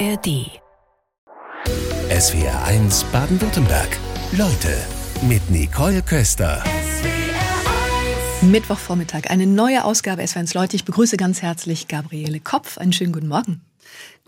ARD. SWR 1 Baden-Württemberg. Leute mit Nicole Köster. Mittwochvormittag, eine neue Ausgabe SWR1 Leute. Ich begrüße ganz herzlich Gabriele Kopf. Einen schönen guten Morgen.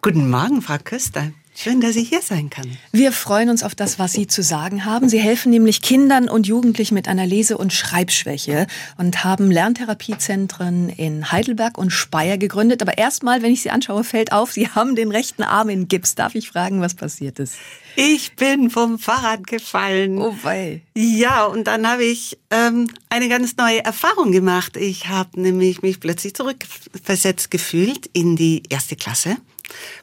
Guten Morgen, Frau Köster. Schön, dass ich hier sein kann. Wir freuen uns auf das, was Sie zu sagen haben. Sie helfen nämlich Kindern und Jugendlichen mit einer Lese- und Schreibschwäche und haben Lerntherapiezentren in Heidelberg und Speyer gegründet. Aber erstmal, wenn ich Sie anschaue, fällt auf, Sie haben den rechten Arm in Gips. Darf ich fragen, was passiert ist? Ich bin vom Fahrrad gefallen. Oh wei. Ja, und dann habe ich ähm, eine ganz neue Erfahrung gemacht. Ich habe nämlich mich plötzlich zurückversetzt gefühlt in die erste Klasse.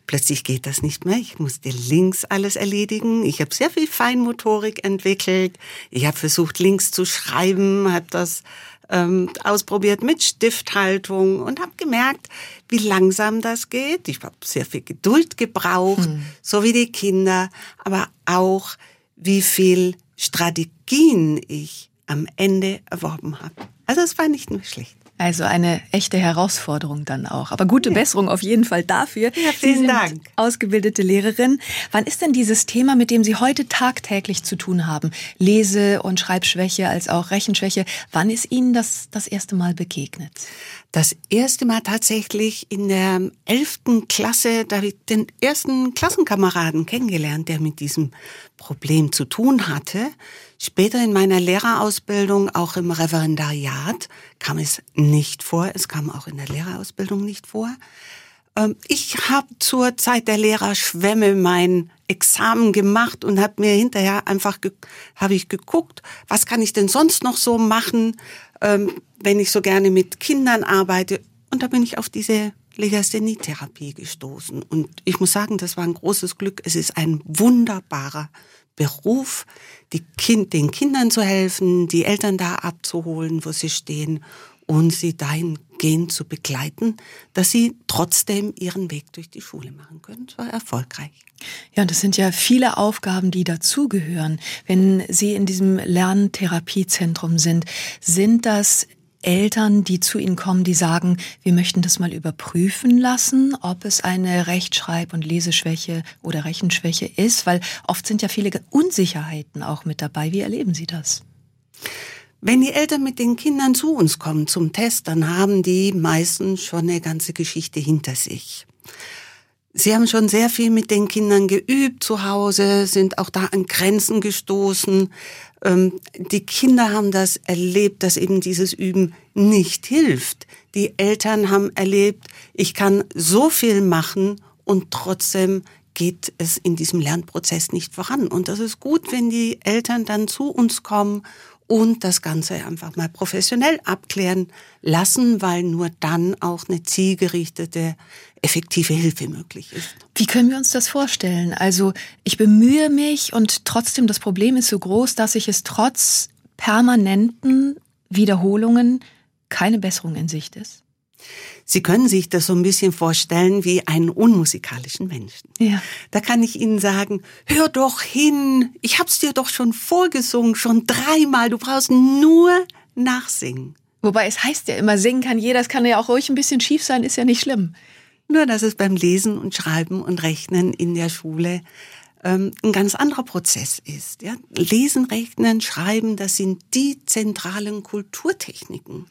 Plötzlich geht das nicht mehr. Ich musste links alles erledigen. Ich habe sehr viel Feinmotorik entwickelt. Ich habe versucht, links zu schreiben, habe das ähm, ausprobiert mit Stifthaltung und habe gemerkt, wie langsam das geht. Ich habe sehr viel Geduld gebraucht, hm. so wie die Kinder, aber auch wie viel Strategien ich am Ende erworben habe. Also es war nicht nur schlecht. Also eine echte Herausforderung dann auch. Aber gute ja. Besserung auf jeden Fall dafür. Ja, vielen Dank. Ausgebildete Lehrerin. Wann ist denn dieses Thema, mit dem Sie heute tagtäglich zu tun haben? Lese- und Schreibschwäche als auch Rechenschwäche. Wann ist Ihnen das das erste Mal begegnet? Das erste Mal tatsächlich in der elften Klasse, da habe ich den ersten Klassenkameraden kennengelernt, der mit diesem Problem zu tun hatte. Später in meiner Lehrerausbildung, auch im Referendariat, kam es nicht vor. Es kam auch in der Lehrerausbildung nicht vor. Ähm, ich habe zur Zeit der Lehrerschwemme mein Examen gemacht und habe mir hinterher einfach habe ich geguckt, was kann ich denn sonst noch so machen, ähm, wenn ich so gerne mit Kindern arbeite. Und da bin ich auf diese Legasthenie-Therapie gestoßen. Und ich muss sagen, das war ein großes Glück. Es ist ein wunderbarer Beruf, kind, den Kindern zu helfen, die Eltern da abzuholen, wo sie stehen und sie dahingehend zu begleiten, dass sie trotzdem ihren Weg durch die Schule machen können. Das war erfolgreich. Ja, und das sind ja viele Aufgaben, die dazugehören. Wenn Sie in diesem Lerntherapiezentrum sind, sind das Eltern, die zu Ihnen kommen, die sagen, wir möchten das mal überprüfen lassen, ob es eine Rechtschreib- und Leseschwäche oder Rechenschwäche ist, weil oft sind ja viele Unsicherheiten auch mit dabei. Wie erleben Sie das? Wenn die Eltern mit den Kindern zu uns kommen zum Test, dann haben die meistens schon eine ganze Geschichte hinter sich. Sie haben schon sehr viel mit den Kindern geübt zu Hause, sind auch da an Grenzen gestoßen. Ähm, die Kinder haben das erlebt, dass eben dieses Üben nicht hilft. Die Eltern haben erlebt, ich kann so viel machen und trotzdem geht es in diesem Lernprozess nicht voran. Und das ist gut, wenn die Eltern dann zu uns kommen und das Ganze einfach mal professionell abklären lassen, weil nur dann auch eine zielgerichtete, effektive Hilfe möglich ist. Wie können wir uns das vorstellen? Also ich bemühe mich und trotzdem das Problem ist so groß, dass ich es trotz permanenten Wiederholungen keine Besserung in Sicht ist. Sie können sich das so ein bisschen vorstellen wie einen unmusikalischen Menschen. Ja. Da kann ich Ihnen sagen, hör doch hin, ich hab's dir doch schon vorgesungen, schon dreimal, du brauchst nur nachsingen. Wobei es heißt ja immer, singen kann jeder, es kann ja auch ruhig ein bisschen schief sein, ist ja nicht schlimm. Nur, dass es beim Lesen und Schreiben und Rechnen in der Schule ähm, ein ganz anderer Prozess ist. Ja? Lesen, Rechnen, Schreiben, das sind die zentralen Kulturtechniken.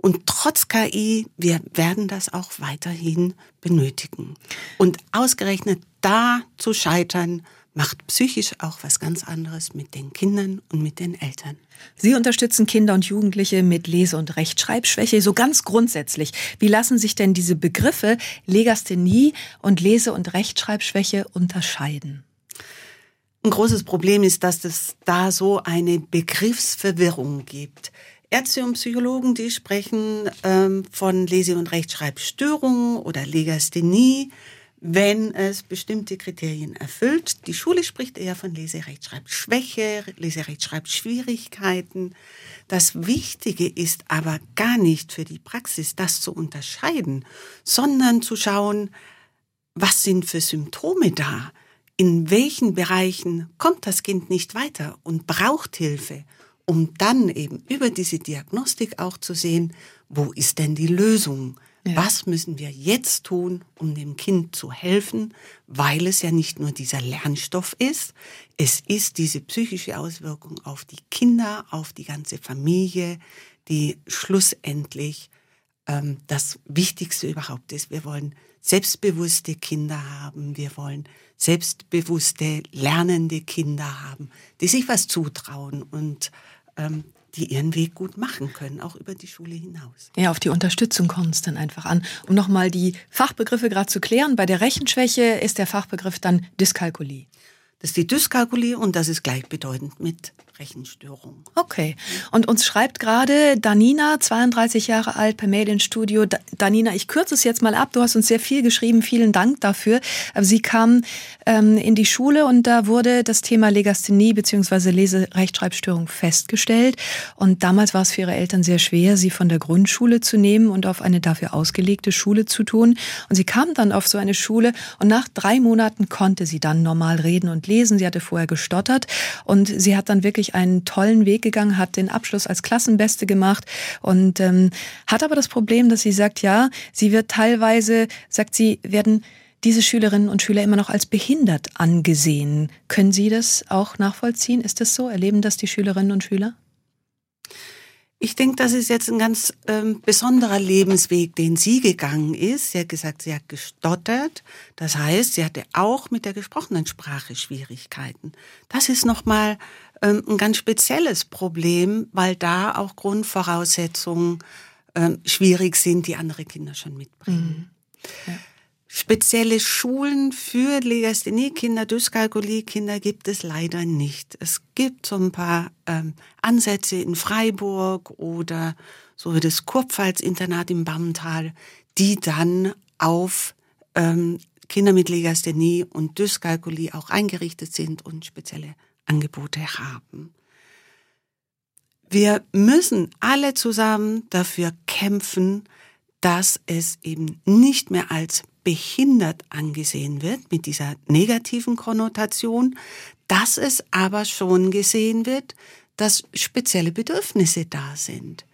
Und trotz KI, wir werden das auch weiterhin benötigen. Und ausgerechnet da zu scheitern, macht psychisch auch was ganz anderes mit den Kindern und mit den Eltern. Sie unterstützen Kinder und Jugendliche mit Lese- und Rechtschreibschwäche. So ganz grundsätzlich. Wie lassen sich denn diese Begriffe Legasthenie und Lese- und Rechtschreibschwäche unterscheiden? Ein großes Problem ist, dass es da so eine Begriffsverwirrung gibt. Ärzte und Psychologen, die sprechen ähm, von Lese- und Rechtschreibstörungen oder Legasthenie, wenn es bestimmte Kriterien erfüllt. Die Schule spricht eher von Lese-Rechtschreibschwäche, Lese-Rechtschreibschwierigkeiten. Das Wichtige ist aber gar nicht für die Praxis, das zu unterscheiden, sondern zu schauen, was sind für Symptome da? In welchen Bereichen kommt das Kind nicht weiter und braucht Hilfe? Um dann eben über diese Diagnostik auch zu sehen, wo ist denn die Lösung? Ja. Was müssen wir jetzt tun, um dem Kind zu helfen, weil es ja nicht nur dieser Lernstoff ist, es ist diese psychische Auswirkung auf die Kinder, auf die ganze Familie, die schlussendlich ähm, das Wichtigste überhaupt ist. Wir wollen selbstbewusste Kinder haben, wir wollen selbstbewusste, lernende Kinder haben, die sich was zutrauen und ähm, die ihren Weg gut machen können, auch über die Schule hinaus. Ja, auf die Unterstützung kommt es dann einfach an. Um nochmal die Fachbegriffe gerade zu klären, bei der Rechenschwäche ist der Fachbegriff dann Dyskalkulie. Das ist die Dyskalkulie und das ist gleichbedeutend mit Rechenstörung. Okay. Und uns schreibt gerade Danina, 32 Jahre alt, per Mail ins Studio. Danina, ich kürze es jetzt mal ab. Du hast uns sehr viel geschrieben. Vielen Dank dafür. Sie kam ähm, in die Schule und da wurde das Thema Legasthenie bzw. Leserechtschreibstörung festgestellt. Und damals war es für ihre Eltern sehr schwer, sie von der Grundschule zu nehmen und auf eine dafür ausgelegte Schule zu tun. Und sie kam dann auf so eine Schule und nach drei Monaten konnte sie dann normal reden und lesen. Sie hatte vorher gestottert und sie hat dann wirklich einen tollen Weg gegangen, hat den Abschluss als Klassenbeste gemacht und ähm, hat aber das Problem, dass sie sagt, ja, sie wird teilweise, sagt sie, werden diese Schülerinnen und Schüler immer noch als behindert angesehen. Können Sie das auch nachvollziehen? Ist das so? Erleben das die Schülerinnen und Schüler? Ich denke, das ist jetzt ein ganz ähm, besonderer Lebensweg, den sie gegangen ist. Sie hat gesagt, sie hat gestottert. Das heißt, sie hatte auch mit der gesprochenen Sprache Schwierigkeiten. Das ist nochmal ähm, ein ganz spezielles Problem, weil da auch Grundvoraussetzungen ähm, schwierig sind, die andere Kinder schon mitbringen. Mhm. Ja. Spezielle Schulen für Legasthenie-Kinder, Dyskalkulie-Kinder gibt es leider nicht. Es gibt so ein paar ähm, Ansätze in Freiburg oder so wie das Kurpfalz-Internat im Bammental, die dann auf ähm, Kinder mit Legasthenie und Dyskalkulie auch eingerichtet sind und spezielle Angebote haben. Wir müssen alle zusammen dafür kämpfen, dass es eben nicht mehr als behindert angesehen wird mit dieser negativen Konnotation, dass es aber schon gesehen wird, dass spezielle Bedürfnisse da sind.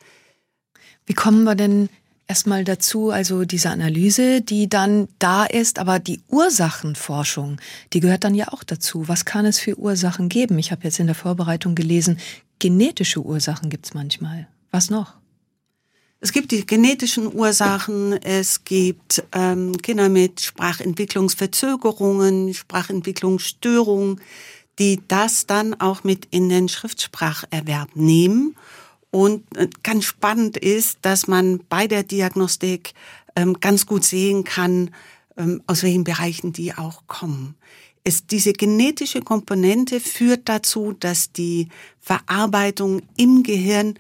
Wie kommen wir denn erstmal dazu, also diese Analyse, die dann da ist, aber die Ursachenforschung, die gehört dann ja auch dazu. Was kann es für Ursachen geben? Ich habe jetzt in der Vorbereitung gelesen, genetische Ursachen gibt es manchmal. Was noch? Es gibt die genetischen Ursachen, es gibt ähm, Kinder mit Sprachentwicklungsverzögerungen, Sprachentwicklungsstörungen, die das dann auch mit in den Schriftspracherwerb nehmen. Und äh, ganz spannend ist, dass man bei der Diagnostik ähm, ganz gut sehen kann, ähm, aus welchen Bereichen die auch kommen. Es, diese genetische Komponente führt dazu, dass die Verarbeitung im Gehirn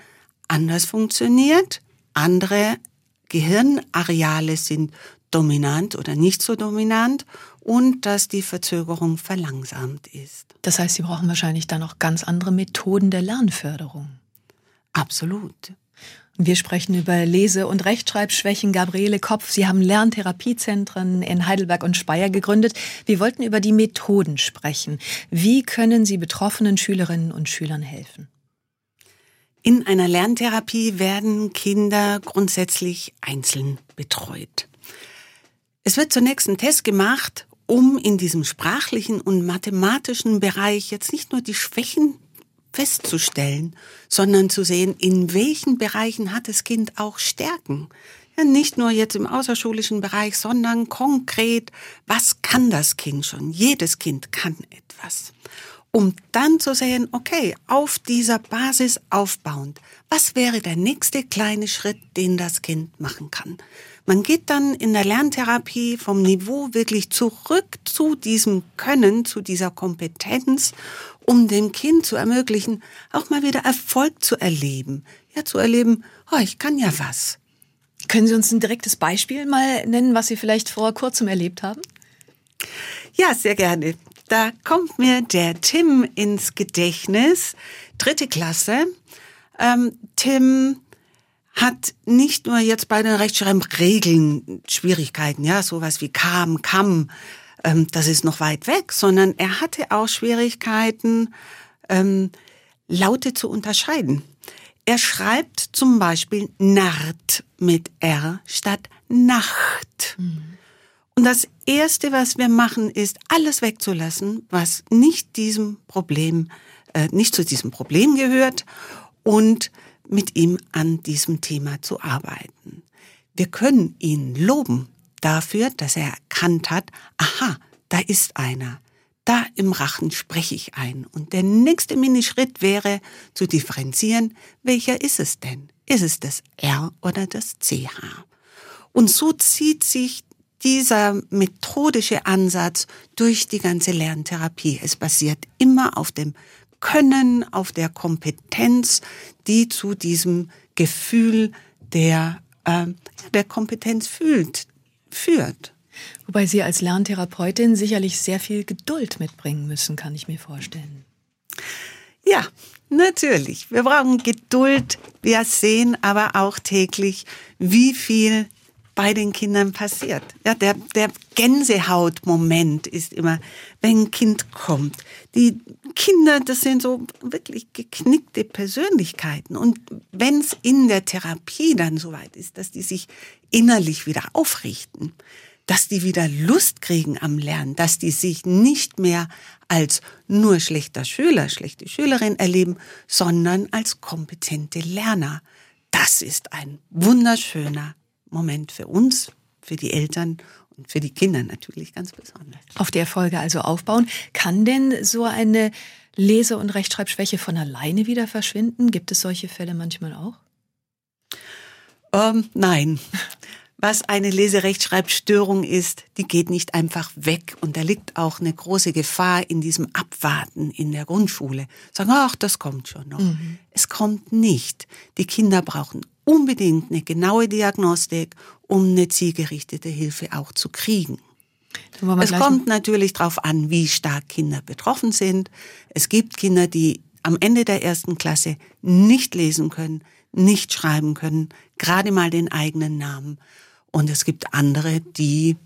anders funktioniert andere Gehirnareale sind dominant oder nicht so dominant und dass die Verzögerung verlangsamt ist. Das heißt, Sie brauchen wahrscheinlich dann auch ganz andere Methoden der Lernförderung. Absolut. Wir sprechen über Lese- und Rechtschreibschwächen. Gabriele Kopf, Sie haben Lerntherapiezentren in Heidelberg und Speyer gegründet. Wir wollten über die Methoden sprechen. Wie können Sie betroffenen Schülerinnen und Schülern helfen? In einer Lerntherapie werden Kinder grundsätzlich einzeln betreut. Es wird zunächst ein Test gemacht, um in diesem sprachlichen und mathematischen Bereich jetzt nicht nur die Schwächen festzustellen, sondern zu sehen, in welchen Bereichen hat das Kind auch Stärken. Ja, nicht nur jetzt im außerschulischen Bereich, sondern konkret, was kann das Kind schon? Jedes Kind kann etwas um dann zu sehen, okay, auf dieser Basis aufbauend, was wäre der nächste kleine Schritt, den das Kind machen kann? Man geht dann in der Lerntherapie vom Niveau wirklich zurück zu diesem Können, zu dieser Kompetenz, um dem Kind zu ermöglichen, auch mal wieder Erfolg zu erleben. Ja, zu erleben, oh, ich kann ja was. Können Sie uns ein direktes Beispiel mal nennen, was Sie vielleicht vor kurzem erlebt haben? Ja, sehr gerne. Da kommt mir der Tim ins Gedächtnis, dritte Klasse. Ähm, Tim hat nicht nur jetzt bei den Rechtschreibregeln Schwierigkeiten, ja, sowas wie kam, kam, ähm, das ist noch weit weg, sondern er hatte auch Schwierigkeiten, ähm, Laute zu unterscheiden. Er schreibt zum Beispiel Nart mit R statt Nacht. Mhm. Und das Erste, was wir machen, ist, alles wegzulassen, was nicht diesem Problem, äh, nicht zu diesem Problem gehört und mit ihm an diesem Thema zu arbeiten. Wir können ihn loben dafür, dass er erkannt hat, aha, da ist einer. Da im Rachen spreche ich ein. Und der nächste Minischritt wäre zu differenzieren, welcher ist es denn? Ist es das R oder das CH? Und so zieht sich dieser methodische Ansatz durch die ganze Lerntherapie. Es basiert immer auf dem Können, auf der Kompetenz, die zu diesem Gefühl der, äh, der Kompetenz fühlt, führt. Wobei Sie als Lerntherapeutin sicherlich sehr viel Geduld mitbringen müssen, kann ich mir vorstellen. Ja, natürlich. Wir brauchen Geduld. Wir sehen aber auch täglich, wie viel bei den Kindern passiert. Ja, der, der Gänsehautmoment ist immer, wenn ein Kind kommt. Die Kinder, das sind so wirklich geknickte Persönlichkeiten. Und wenn es in der Therapie dann soweit ist, dass die sich innerlich wieder aufrichten, dass die wieder Lust kriegen am Lernen, dass die sich nicht mehr als nur schlechter Schüler, schlechte Schülerin erleben, sondern als kompetente Lerner. Das ist ein wunderschöner Moment für uns, für die Eltern und für die Kinder natürlich ganz besonders. Auf der Folge also aufbauen. Kann denn so eine Lese- und Rechtschreibschwäche von alleine wieder verschwinden? Gibt es solche Fälle manchmal auch? Ähm, nein. Was eine Leserechtschreibstörung ist, die geht nicht einfach weg. Und da liegt auch eine große Gefahr in diesem Abwarten in der Grundschule. Sagen, ach, das kommt schon noch. Mhm. Es kommt nicht. Die Kinder brauchen unbedingt eine genaue Diagnostik, um eine zielgerichtete Hilfe auch zu kriegen. Es kommt natürlich darauf an, wie stark Kinder betroffen sind. Es gibt Kinder, die am Ende der ersten Klasse nicht lesen können, nicht schreiben können, gerade mal den eigenen Namen. Und es gibt andere, die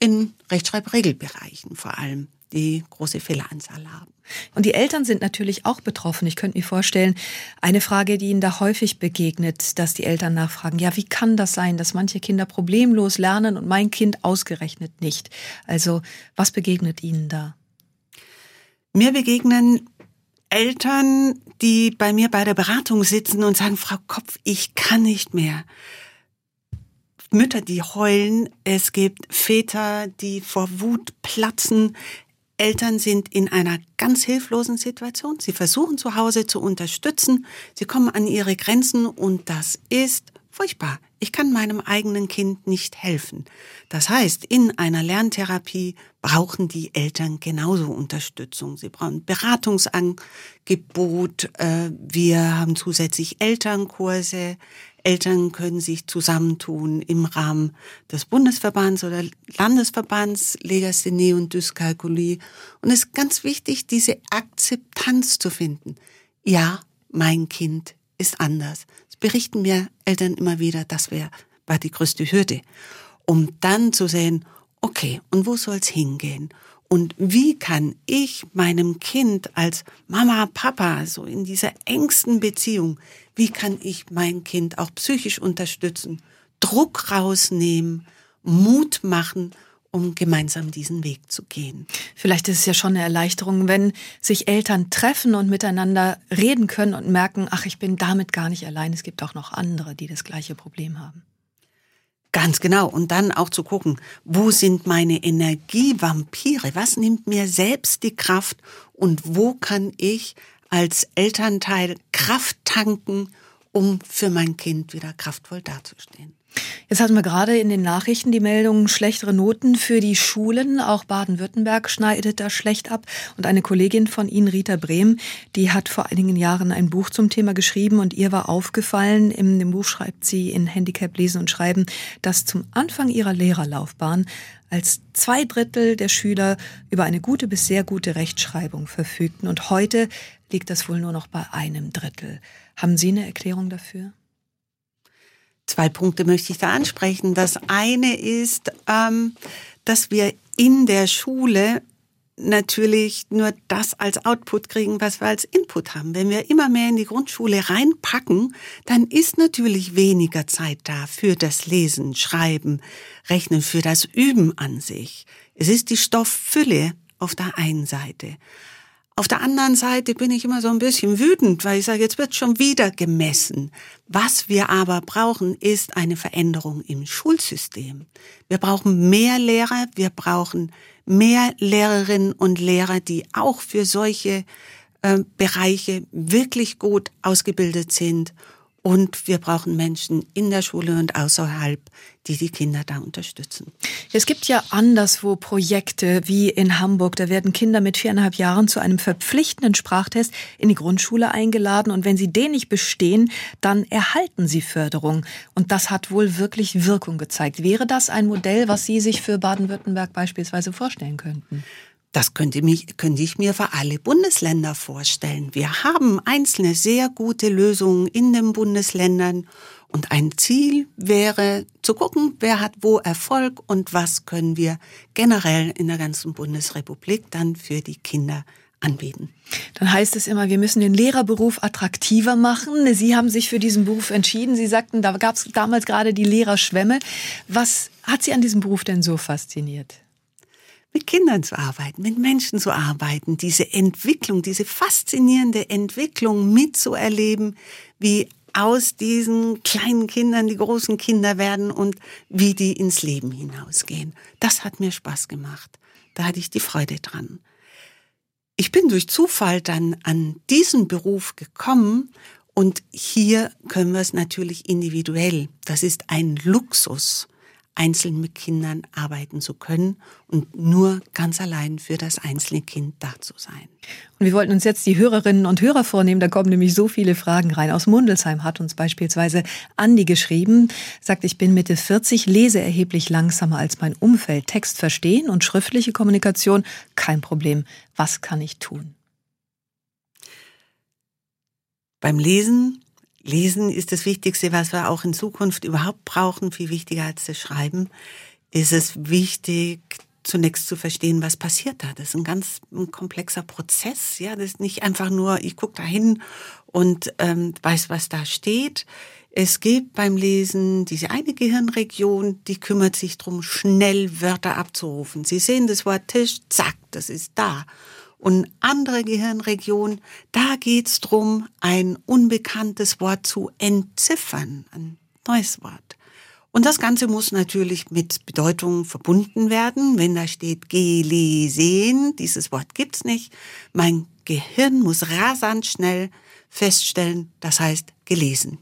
in Rechtschreibregelbereichen vor allem die große Fehleranzahl haben. Und die Eltern sind natürlich auch betroffen. Ich könnte mir vorstellen, eine Frage, die Ihnen da häufig begegnet, dass die Eltern nachfragen, ja, wie kann das sein, dass manche Kinder problemlos lernen und mein Kind ausgerechnet nicht? Also, was begegnet Ihnen da? Mir begegnen Eltern, die bei mir bei der Beratung sitzen und sagen, Frau Kopf, ich kann nicht mehr. Mütter, die heulen, es gibt Väter, die vor Wut platzen, Eltern sind in einer ganz hilflosen Situation. Sie versuchen zu Hause zu unterstützen. Sie kommen an ihre Grenzen und das ist furchtbar. Ich kann meinem eigenen Kind nicht helfen. Das heißt, in einer Lerntherapie brauchen die Eltern genauso Unterstützung. Sie brauchen Beratungsangebot. Äh, wir haben zusätzlich Elternkurse. Eltern können sich zusammentun im Rahmen des Bundesverbands oder Landesverbands Legasthenie und Dyskalkulie. Und es ist ganz wichtig, diese Akzeptanz zu finden. Ja, mein Kind ist anders. Das berichten mir Eltern immer wieder, das wäre, war die größte Hürde. Um dann zu sehen, okay, und wo soll's hingehen? Und wie kann ich meinem Kind als Mama, Papa, so in dieser engsten Beziehung, wie kann ich mein Kind auch psychisch unterstützen, Druck rausnehmen, Mut machen, um gemeinsam diesen Weg zu gehen. Vielleicht ist es ja schon eine Erleichterung, wenn sich Eltern treffen und miteinander reden können und merken, ach, ich bin damit gar nicht allein, es gibt auch noch andere, die das gleiche Problem haben. Ganz genau. Und dann auch zu gucken, wo sind meine Energievampire? Was nimmt mir selbst die Kraft? Und wo kann ich als Elternteil Kraft tanken, um für mein Kind wieder kraftvoll dazustehen. Jetzt hatten wir gerade in den Nachrichten die Meldung schlechtere Noten für die Schulen. Auch Baden-Württemberg schneidet da schlecht ab. Und eine Kollegin von Ihnen, Rita Brehm, die hat vor einigen Jahren ein Buch zum Thema geschrieben und ihr war aufgefallen, in dem Buch schreibt sie in Handicap Lesen und Schreiben, dass zum Anfang ihrer Lehrerlaufbahn als zwei Drittel der Schüler über eine gute bis sehr gute Rechtschreibung verfügten. Und heute liegt das wohl nur noch bei einem Drittel. Haben Sie eine Erklärung dafür? Zwei Punkte möchte ich da ansprechen. Das eine ist, ähm, dass wir in der Schule natürlich nur das als Output kriegen, was wir als Input haben. Wenn wir immer mehr in die Grundschule reinpacken, dann ist natürlich weniger Zeit da für das Lesen, Schreiben, Rechnen, für das Üben an sich. Es ist die Stofffülle auf der einen Seite. Auf der anderen Seite bin ich immer so ein bisschen wütend, weil ich sage, jetzt wird schon wieder gemessen. Was wir aber brauchen, ist eine Veränderung im Schulsystem. Wir brauchen mehr Lehrer, wir brauchen mehr Lehrerinnen und Lehrer, die auch für solche äh, Bereiche wirklich gut ausgebildet sind und wir brauchen Menschen in der Schule und außerhalb, die die Kinder da unterstützen. Es gibt ja anderswo Projekte wie in Hamburg. Da werden Kinder mit viereinhalb Jahren zu einem verpflichtenden Sprachtest in die Grundschule eingeladen. Und wenn sie den nicht bestehen, dann erhalten sie Förderung. Und das hat wohl wirklich Wirkung gezeigt. Wäre das ein Modell, was Sie sich für Baden-Württemberg beispielsweise vorstellen könnten? Das könnte, mich, könnte ich mir für alle Bundesländer vorstellen. Wir haben einzelne sehr gute Lösungen in den Bundesländern und ein Ziel wäre zu gucken, wer hat wo Erfolg und was können wir generell in der ganzen Bundesrepublik dann für die Kinder anbieten. Dann heißt es immer, wir müssen den Lehrerberuf attraktiver machen. Sie haben sich für diesen Beruf entschieden. Sie sagten, da gab es damals gerade die Lehrerschwemme. Was hat Sie an diesem Beruf denn so fasziniert? Mit Kindern zu arbeiten, mit Menschen zu arbeiten, diese Entwicklung, diese faszinierende Entwicklung mitzuerleben, wie aus diesen kleinen Kindern die großen Kinder werden und wie die ins Leben hinausgehen. Das hat mir Spaß gemacht. Da hatte ich die Freude dran. Ich bin durch Zufall dann an diesen Beruf gekommen und hier können wir es natürlich individuell. Das ist ein Luxus einzeln mit Kindern arbeiten zu können und nur ganz allein für das einzelne Kind da zu sein. Und wir wollten uns jetzt die Hörerinnen und Hörer vornehmen, da kommen nämlich so viele Fragen rein. Aus Mundelsheim hat uns beispielsweise Andi geschrieben, sagt, ich bin Mitte 40, lese erheblich langsamer als mein Umfeld, Text verstehen und schriftliche Kommunikation, kein Problem. Was kann ich tun? Beim Lesen Lesen ist das Wichtigste, was wir auch in Zukunft überhaupt brauchen, viel wichtiger als das Schreiben. Ist es wichtig, zunächst zu verstehen, was passiert da. Das ist ein ganz ein komplexer Prozess. Ja, das ist nicht einfach nur, ich gucke da hin und ähm, weiß, was da steht. Es gibt beim Lesen diese eine Gehirnregion, die kümmert sich drum, schnell Wörter abzurufen. Sie sehen das Wort Tisch, zack, das ist da und andere Gehirnregionen, da geht's drum, ein unbekanntes Wort zu entziffern, ein neues Wort. Und das Ganze muss natürlich mit Bedeutung verbunden werden. Wenn da steht gelesen, dieses Wort gibt's nicht. Mein Gehirn muss rasant schnell feststellen, das heißt gelesen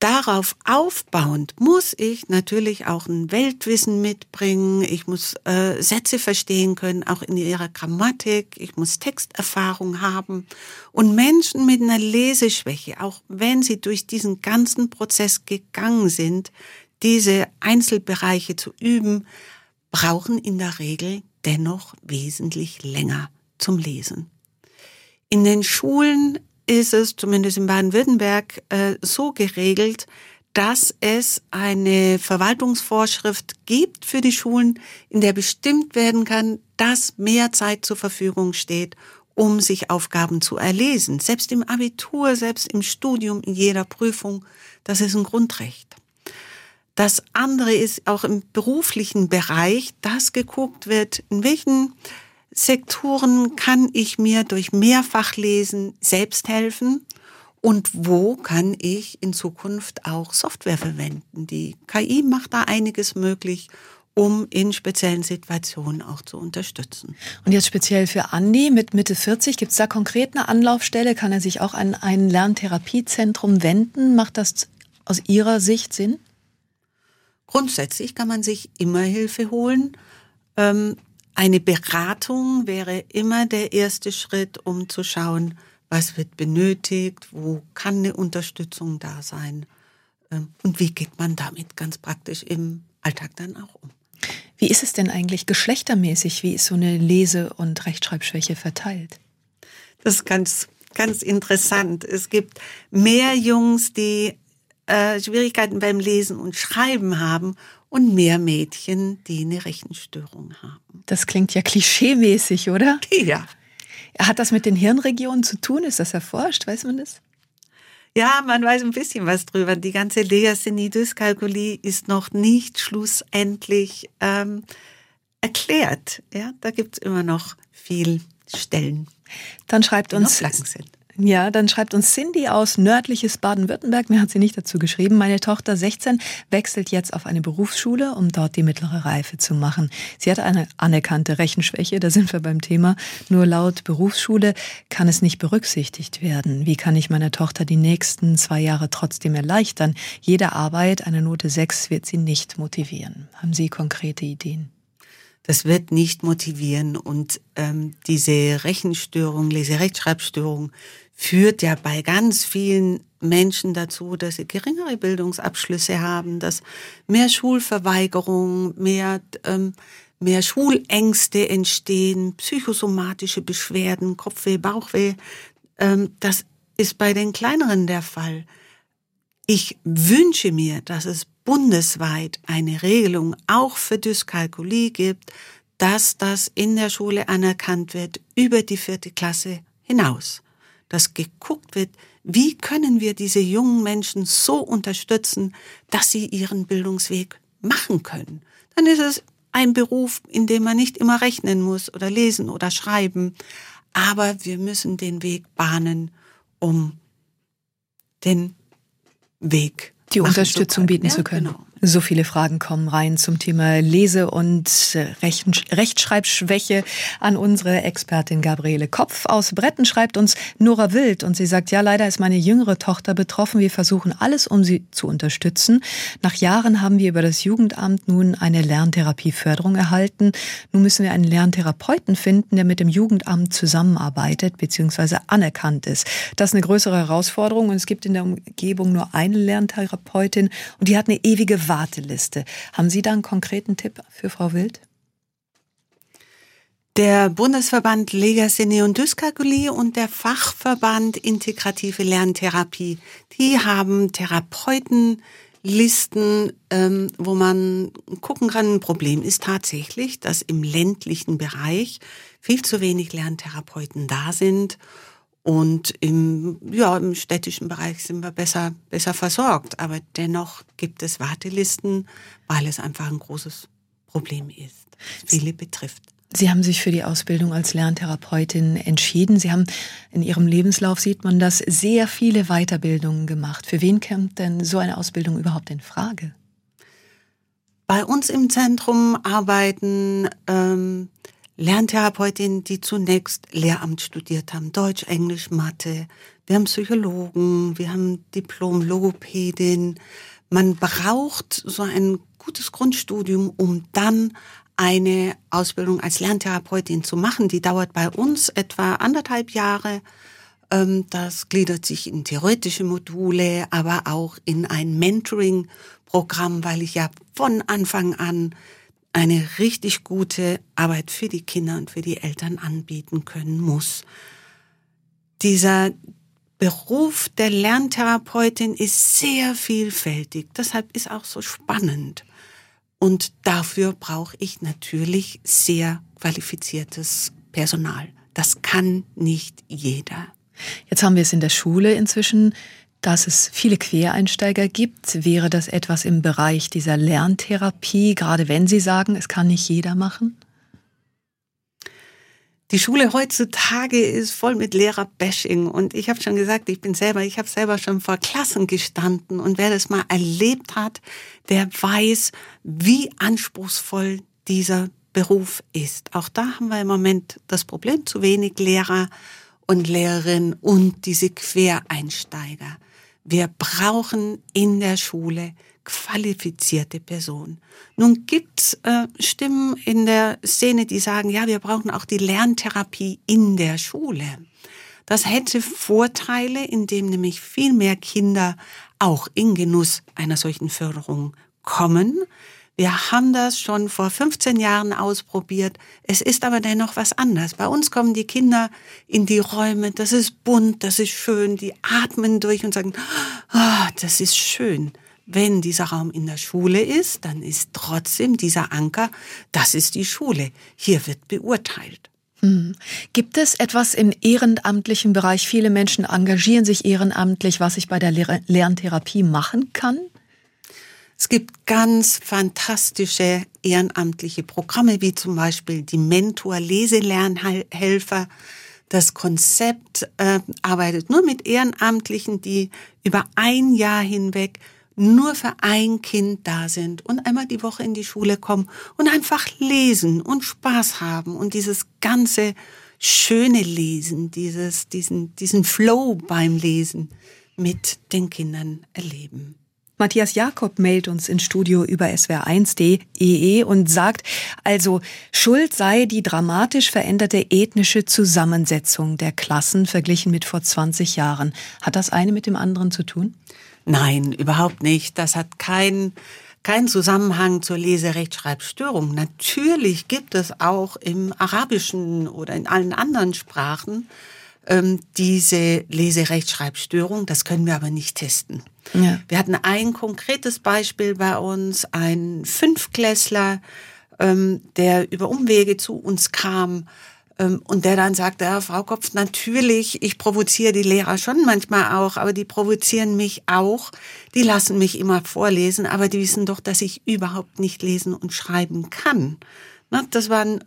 darauf aufbauend muss ich natürlich auch ein Weltwissen mitbringen. Ich muss äh, Sätze verstehen können, auch in ihrer Grammatik. Ich muss Texterfahrung haben. Und Menschen mit einer Leseschwäche, auch wenn sie durch diesen ganzen Prozess gegangen sind, diese Einzelbereiche zu üben, brauchen in der Regel dennoch wesentlich länger zum Lesen. In den Schulen ist es zumindest in Baden-Württemberg äh, so geregelt, dass es eine Verwaltungsvorschrift gibt für die Schulen, in der bestimmt werden kann, dass mehr Zeit zur Verfügung steht, um sich Aufgaben zu erlesen. Selbst im Abitur, selbst im Studium, in jeder Prüfung. Das ist ein Grundrecht. Das andere ist auch im beruflichen Bereich, dass geguckt wird, in welchen Sektoren kann ich mir durch Mehrfachlesen selbst helfen? Und wo kann ich in Zukunft auch Software verwenden? Die KI macht da einiges möglich, um in speziellen Situationen auch zu unterstützen. Und jetzt speziell für Andi mit Mitte 40, gibt es da konkret eine Anlaufstelle? Kann er sich auch an ein Lerntherapiezentrum wenden? Macht das aus Ihrer Sicht Sinn? Grundsätzlich kann man sich immer Hilfe holen. Ähm, eine Beratung wäre immer der erste Schritt, um zu schauen, was wird benötigt, wo kann eine Unterstützung da sein ähm, und wie geht man damit ganz praktisch im Alltag dann auch um. Wie ist es denn eigentlich geschlechtermäßig? Wie ist so eine Lese- und Rechtschreibschwäche verteilt? Das ist ganz, ganz interessant. Es gibt mehr Jungs, die äh, Schwierigkeiten beim Lesen und Schreiben haben und mehr Mädchen, die eine Rechenstörung haben. Das klingt ja klischeemäßig, oder? Ja. Hat das mit den Hirnregionen zu tun? Ist das erforscht? Weiß man das? Ja, man weiß ein bisschen was drüber. Die ganze Legasthenie-Dyskalkulie ist noch nicht schlussendlich ähm, erklärt. Ja, da gibt's immer noch viel Stellen. Dann schreibt uns ja, dann schreibt uns Cindy aus nördliches Baden-Württemberg. Mir hat sie nicht dazu geschrieben. Meine Tochter 16 wechselt jetzt auf eine Berufsschule, um dort die mittlere Reife zu machen. Sie hat eine anerkannte Rechenschwäche, da sind wir beim Thema. Nur laut Berufsschule kann es nicht berücksichtigt werden. Wie kann ich meiner Tochter die nächsten zwei Jahre trotzdem erleichtern? Jede Arbeit, eine Note 6, wird sie nicht motivieren. Haben Sie konkrete Ideen? Das wird nicht motivieren und ähm, diese Rechenstörung, Leserechtschreibstörung führt ja bei ganz vielen Menschen dazu, dass sie geringere Bildungsabschlüsse haben, dass mehr Schulverweigerung, mehr, ähm, mehr Schulängste entstehen, psychosomatische Beschwerden, Kopfweh, Bauchweh. Ähm, das ist bei den kleineren der Fall. Ich wünsche mir, dass es bundesweit eine Regelung auch für Dyskalkulie gibt, dass das in der Schule anerkannt wird über die vierte Klasse hinaus dass geguckt wird, wie können wir diese jungen Menschen so unterstützen, dass sie ihren Bildungsweg machen können. Dann ist es ein Beruf, in dem man nicht immer rechnen muss oder lesen oder schreiben, aber wir müssen den Weg bahnen, um den Weg die Unterstützung bieten ja, zu können. Genau. So viele Fragen kommen rein zum Thema Lese- und Rechtschreibschwäche an unsere Expertin Gabriele Kopf aus Bretten schreibt uns Nora Wild und sie sagt, ja, leider ist meine jüngere Tochter betroffen. Wir versuchen alles, um sie zu unterstützen. Nach Jahren haben wir über das Jugendamt nun eine Lerntherapieförderung erhalten. Nun müssen wir einen Lerntherapeuten finden, der mit dem Jugendamt zusammenarbeitet bzw. anerkannt ist. Das ist eine größere Herausforderung und es gibt in der Umgebung nur eine Lerntherapeutin und die hat eine ewige Warteliste. Haben Sie da einen konkreten Tipp für Frau Wild? Der Bundesverband Legasthenie und Dyskalkulie und der Fachverband Integrative Lerntherapie, die haben Therapeutenlisten, ähm, wo man gucken kann. Ein Problem ist tatsächlich, dass im ländlichen Bereich viel zu wenig Lerntherapeuten da sind und im, ja, im städtischen Bereich sind wir besser, besser versorgt. Aber dennoch gibt es Wartelisten, weil es einfach ein großes Problem ist, viele betrifft. Sie haben sich für die Ausbildung als Lerntherapeutin entschieden. Sie haben in Ihrem Lebenslauf, sieht man das, sehr viele Weiterbildungen gemacht. Für wen kommt denn so eine Ausbildung überhaupt in Frage? Bei uns im Zentrum arbeiten ähm, Lerntherapeutinnen, die zunächst Lehramt studiert haben, Deutsch, Englisch, Mathe. Wir haben Psychologen, wir haben Diplom-Logopädin. Man braucht so ein gutes Grundstudium, um dann eine Ausbildung als Lerntherapeutin zu machen. Die dauert bei uns etwa anderthalb Jahre. Ähm, das gliedert sich in theoretische Module, aber auch in ein Mentoring-Programm, weil ich ja von Anfang an eine richtig gute Arbeit für die Kinder und für die Eltern anbieten können muss. Dieser Beruf der Lerntherapeutin ist sehr vielfältig, deshalb ist auch so spannend. Und dafür brauche ich natürlich sehr qualifiziertes Personal. Das kann nicht jeder. Jetzt haben wir es in der Schule inzwischen dass es viele Quereinsteiger gibt. Wäre das etwas im Bereich dieser Lerntherapie, gerade wenn Sie sagen, es kann nicht jeder machen? Die Schule heutzutage ist voll mit Lehrerbashing und ich habe schon gesagt, ich bin selber, ich habe selber schon vor Klassen gestanden und wer das mal erlebt hat, der weiß, wie anspruchsvoll dieser Beruf ist. Auch da haben wir im Moment das Problem zu wenig Lehrer und Lehrerinnen und diese Quereinsteiger. Wir brauchen in der Schule qualifizierte Personen. Nun gibt's äh, Stimmen in der Szene, die sagen, ja, wir brauchen auch die Lerntherapie in der Schule. Das hätte Vorteile, indem nämlich viel mehr Kinder auch in Genuss einer solchen Förderung kommen. Wir haben das schon vor 15 Jahren ausprobiert. Es ist aber dennoch was anderes. Bei uns kommen die Kinder in die Räume. Das ist bunt, das ist schön. Die atmen durch und sagen, oh, das ist schön. wenn dieser Raum in der Schule ist, dann ist trotzdem dieser Anker, das ist die Schule. Hier wird beurteilt. Hm. Gibt es etwas im ehrenamtlichen Bereich? Viele Menschen engagieren sich ehrenamtlich, was ich bei der Lerntherapie machen kann? Es gibt ganz fantastische ehrenamtliche Programme, wie zum Beispiel die Mentor-Leselernhelfer. Das Konzept äh, arbeitet nur mit Ehrenamtlichen, die über ein Jahr hinweg nur für ein Kind da sind und einmal die Woche in die Schule kommen und einfach lesen und Spaß haben und dieses ganze schöne Lesen, dieses, diesen, diesen Flow beim Lesen mit den Kindern erleben. Matthias Jakob meldet uns ins Studio über swr1.de e und sagt, also Schuld sei die dramatisch veränderte ethnische Zusammensetzung der Klassen verglichen mit vor 20 Jahren. Hat das eine mit dem anderen zu tun? Nein, überhaupt nicht. Das hat keinen kein Zusammenhang zur Leserechtschreibstörung. Natürlich gibt es auch im Arabischen oder in allen anderen Sprachen ähm, diese Leserechtschreibstörung. Das können wir aber nicht testen. Ja. Wir hatten ein konkretes Beispiel bei uns, ein Fünfklässler, ähm, der über Umwege zu uns kam ähm, und der dann sagte, ja, Frau Kopf, natürlich, ich provoziere die Lehrer schon manchmal auch, aber die provozieren mich auch. Die lassen mich immer vorlesen, aber die wissen doch, dass ich überhaupt nicht lesen und schreiben kann. Das war ein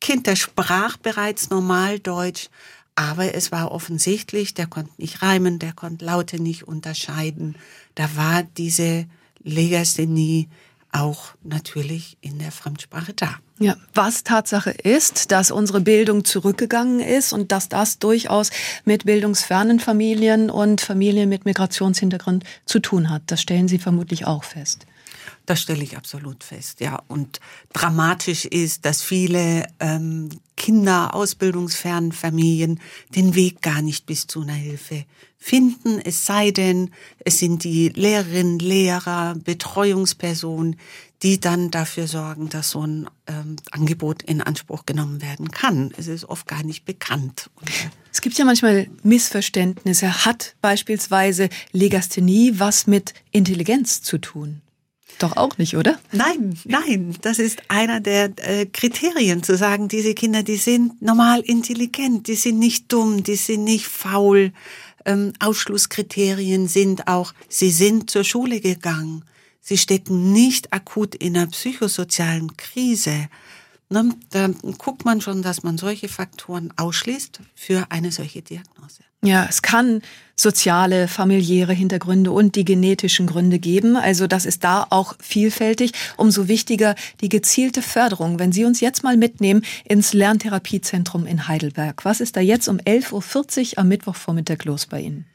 Kind, der sprach bereits normal Deutsch, aber es war offensichtlich, der konnte nicht reimen, der konnte Laute nicht unterscheiden. Da war diese Legasthenie auch natürlich in der Fremdsprache da. Ja, was Tatsache ist, dass unsere Bildung zurückgegangen ist und dass das durchaus mit bildungsfernen Familien und Familien mit Migrationshintergrund zu tun hat. Das stellen Sie vermutlich auch fest. Das stelle ich absolut fest, ja. Und dramatisch ist, dass viele ähm, Kinder ausbildungsfernen Familien den Weg gar nicht bis zu einer Hilfe finden, es sei denn, es sind die Lehrerinnen, Lehrer, Betreuungspersonen, die dann dafür sorgen, dass so ein ähm, Angebot in Anspruch genommen werden kann. Es ist oft gar nicht bekannt. Es gibt ja manchmal Missverständnisse. Hat beispielsweise Legasthenie was mit Intelligenz zu tun? Doch auch nicht, oder? Nein, nein. Das ist einer der äh, Kriterien, zu sagen, diese Kinder, die sind normal intelligent, die sind nicht dumm, die sind nicht faul. Ähm, Ausschlusskriterien sind auch, sie sind zur Schule gegangen. Sie stecken nicht akut in einer psychosozialen Krise. Ne? Da guckt man schon, dass man solche Faktoren ausschließt für eine solche Diagnose. Ja, es kann soziale, familiäre Hintergründe und die genetischen Gründe geben. Also das ist da auch vielfältig. Umso wichtiger die gezielte Förderung. Wenn Sie uns jetzt mal mitnehmen ins Lerntherapiezentrum in Heidelberg. Was ist da jetzt um 11.40 Uhr am Mittwochvormittag los bei Ihnen?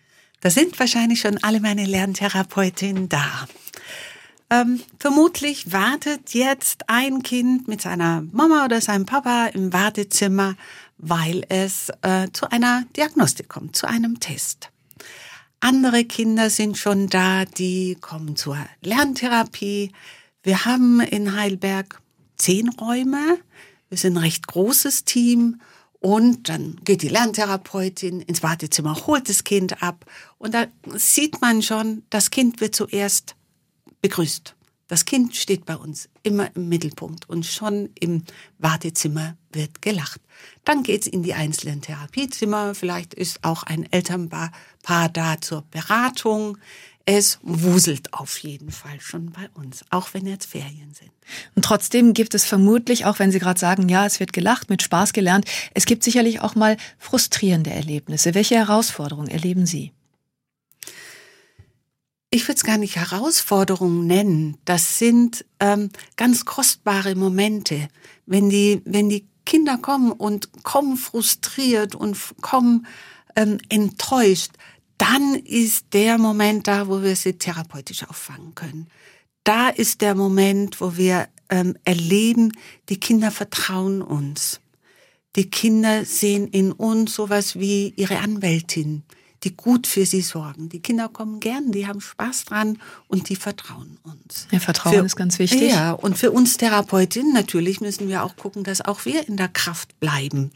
Da sind wahrscheinlich schon alle meine Lerntherapeutinnen da. Ähm, vermutlich wartet jetzt ein Kind mit seiner Mama oder seinem Papa im Wartezimmer weil es äh, zu einer Diagnostik kommt, zu einem Test. Andere Kinder sind schon da, die kommen zur Lerntherapie. Wir haben in Heidelberg zehn Räume. Wir sind ein recht großes Team. Und dann geht die Lerntherapeutin ins Wartezimmer, holt das Kind ab. Und da sieht man schon, das Kind wird zuerst begrüßt. Das Kind steht bei uns immer im Mittelpunkt und schon im Wartezimmer wird gelacht. Dann geht's in die einzelnen Therapiezimmer. Vielleicht ist auch ein Elternpaar da zur Beratung. Es wuselt auf jeden Fall schon bei uns, auch wenn jetzt Ferien sind. Und trotzdem gibt es vermutlich, auch wenn Sie gerade sagen, ja, es wird gelacht, mit Spaß gelernt, es gibt sicherlich auch mal frustrierende Erlebnisse. Welche Herausforderungen erleben Sie? Ich würde es gar nicht Herausforderungen nennen. Das sind ähm, ganz kostbare Momente, wenn die, wenn die Kinder kommen und kommen frustriert und kommen ähm, enttäuscht, dann ist der Moment da, wo wir sie therapeutisch auffangen können. Da ist der Moment, wo wir ähm, erleben, die Kinder vertrauen uns. Die Kinder sehen in uns sowas wie ihre Anwältin die gut für sie sorgen. Die Kinder kommen gern, die haben Spaß dran und die vertrauen uns. Ja, Vertrauen für, ist ganz wichtig. Ja, und für uns Therapeutinnen natürlich müssen wir auch gucken, dass auch wir in der Kraft bleiben.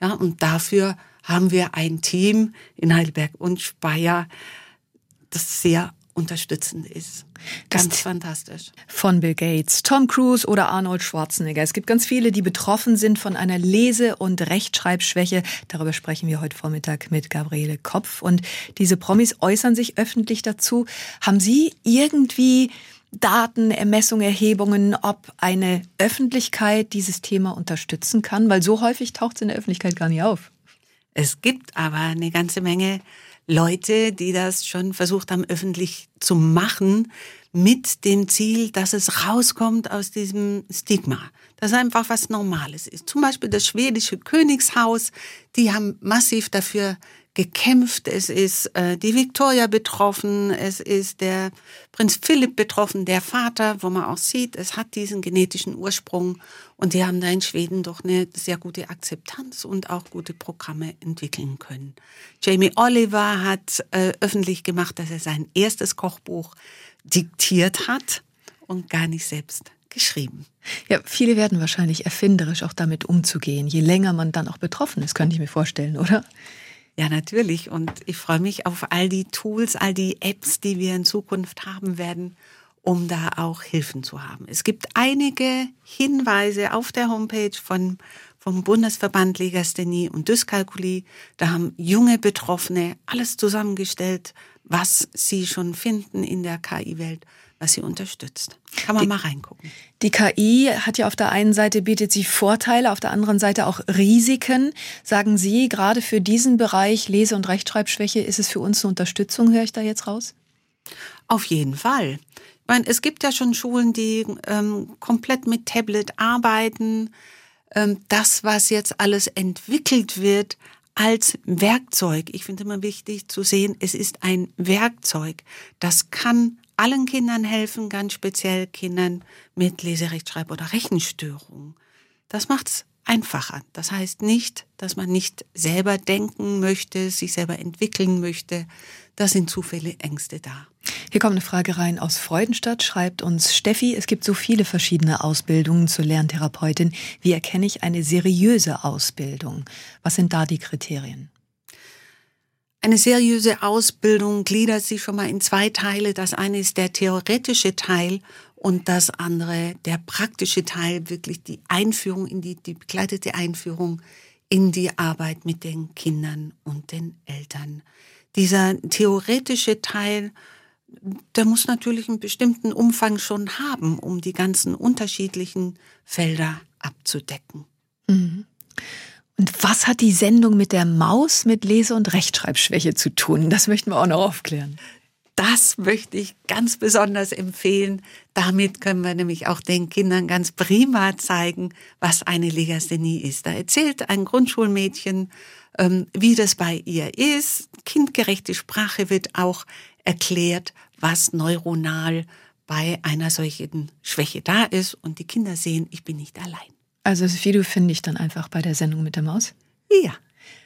Ja, und dafür haben wir ein Team in Heidelberg und Speyer, das sehr unterstützend ist. Ganz das fantastisch. Von Bill Gates, Tom Cruise oder Arnold Schwarzenegger. Es gibt ganz viele, die betroffen sind von einer Lese- und Rechtschreibschwäche. Darüber sprechen wir heute Vormittag mit Gabriele Kopf. Und diese Promis äußern sich öffentlich dazu. Haben Sie irgendwie Daten, Ermessungen, Erhebungen, ob eine Öffentlichkeit dieses Thema unterstützen kann? Weil so häufig taucht es in der Öffentlichkeit gar nicht auf. Es gibt aber eine ganze Menge Leute, die das schon versucht haben, öffentlich zu machen, mit dem Ziel, dass es rauskommt aus diesem Stigma. Dass einfach was Normales ist. Zum Beispiel das schwedische Königshaus, die haben massiv dafür gekämpft. Es ist äh, die Victoria betroffen, es ist der Prinz Philipp betroffen, der Vater, wo man auch sieht, es hat diesen genetischen Ursprung und die haben da in Schweden doch eine sehr gute Akzeptanz und auch gute Programme entwickeln können. Jamie Oliver hat äh, öffentlich gemacht, dass er sein erstes Kochbuch diktiert hat und gar nicht selbst geschrieben. Ja, viele werden wahrscheinlich erfinderisch auch damit umzugehen, je länger man dann auch betroffen ist, könnte ich mir vorstellen, oder? Ja, natürlich. Und ich freue mich auf all die Tools, all die Apps, die wir in Zukunft haben werden, um da auch Hilfen zu haben. Es gibt einige Hinweise auf der Homepage von, vom Bundesverband Legasthenie und Dyskalkulie. Da haben junge Betroffene alles zusammengestellt, was sie schon finden in der KI-Welt was sie unterstützt. Kann man die, mal reingucken. Die KI hat ja auf der einen Seite bietet sie Vorteile, auf der anderen Seite auch Risiken. Sagen Sie, gerade für diesen Bereich Lese- und Rechtschreibschwäche ist es für uns eine Unterstützung, höre ich da jetzt raus? Auf jeden Fall. Ich meine, es gibt ja schon Schulen, die ähm, komplett mit Tablet arbeiten. Ähm, das, was jetzt alles entwickelt wird, als Werkzeug. Ich finde immer wichtig zu sehen, es ist ein Werkzeug. Das kann allen Kindern helfen, ganz speziell Kindern mit Leserechtschreib- oder Rechenstörungen. Das macht's einfacher. Das heißt nicht, dass man nicht selber denken möchte, sich selber entwickeln möchte. Da sind zu viele Ängste da. Hier kommt eine Frage rein aus Freudenstadt, schreibt uns Steffi, es gibt so viele verschiedene Ausbildungen zur Lerntherapeutin. Wie erkenne ich eine seriöse Ausbildung? Was sind da die Kriterien? Eine seriöse Ausbildung gliedert sich schon mal in zwei Teile. Das eine ist der theoretische Teil und das andere der praktische Teil, wirklich die Einführung in die, die begleitete Einführung in die Arbeit mit den Kindern und den Eltern. Dieser theoretische Teil, der muss natürlich einen bestimmten Umfang schon haben, um die ganzen unterschiedlichen Felder abzudecken. Mhm. Und was hat die Sendung mit der Maus mit Lese- und Rechtschreibschwäche zu tun? Das möchten wir auch noch aufklären. Das möchte ich ganz besonders empfehlen. Damit können wir nämlich auch den Kindern ganz prima zeigen, was eine Legasthenie ist. Da erzählt ein Grundschulmädchen, ähm, wie das bei ihr ist. Kindgerechte Sprache wird auch erklärt, was neuronal bei einer solchen Schwäche da ist. Und die Kinder sehen, ich bin nicht allein. Also das Video finde ich dann einfach bei der Sendung mit der Maus? Ja.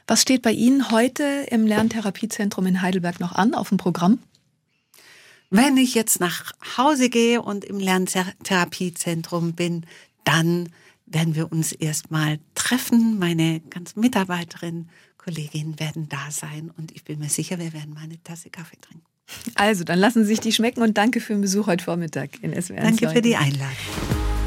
Was steht bei Ihnen heute im Lerntherapiezentrum in Heidelberg noch an auf dem Programm? Wenn ich jetzt nach Hause gehe und im Lerntherapiezentrum bin, dann werden wir uns erstmal treffen. Meine ganzen Mitarbeiterinnen, Kolleginnen werden da sein und ich bin mir sicher, wir werden mal eine Tasse Kaffee trinken. Also, dann lassen Sie sich die schmecken und danke für den Besuch heute Vormittag in SWR. Danke für die Einladung.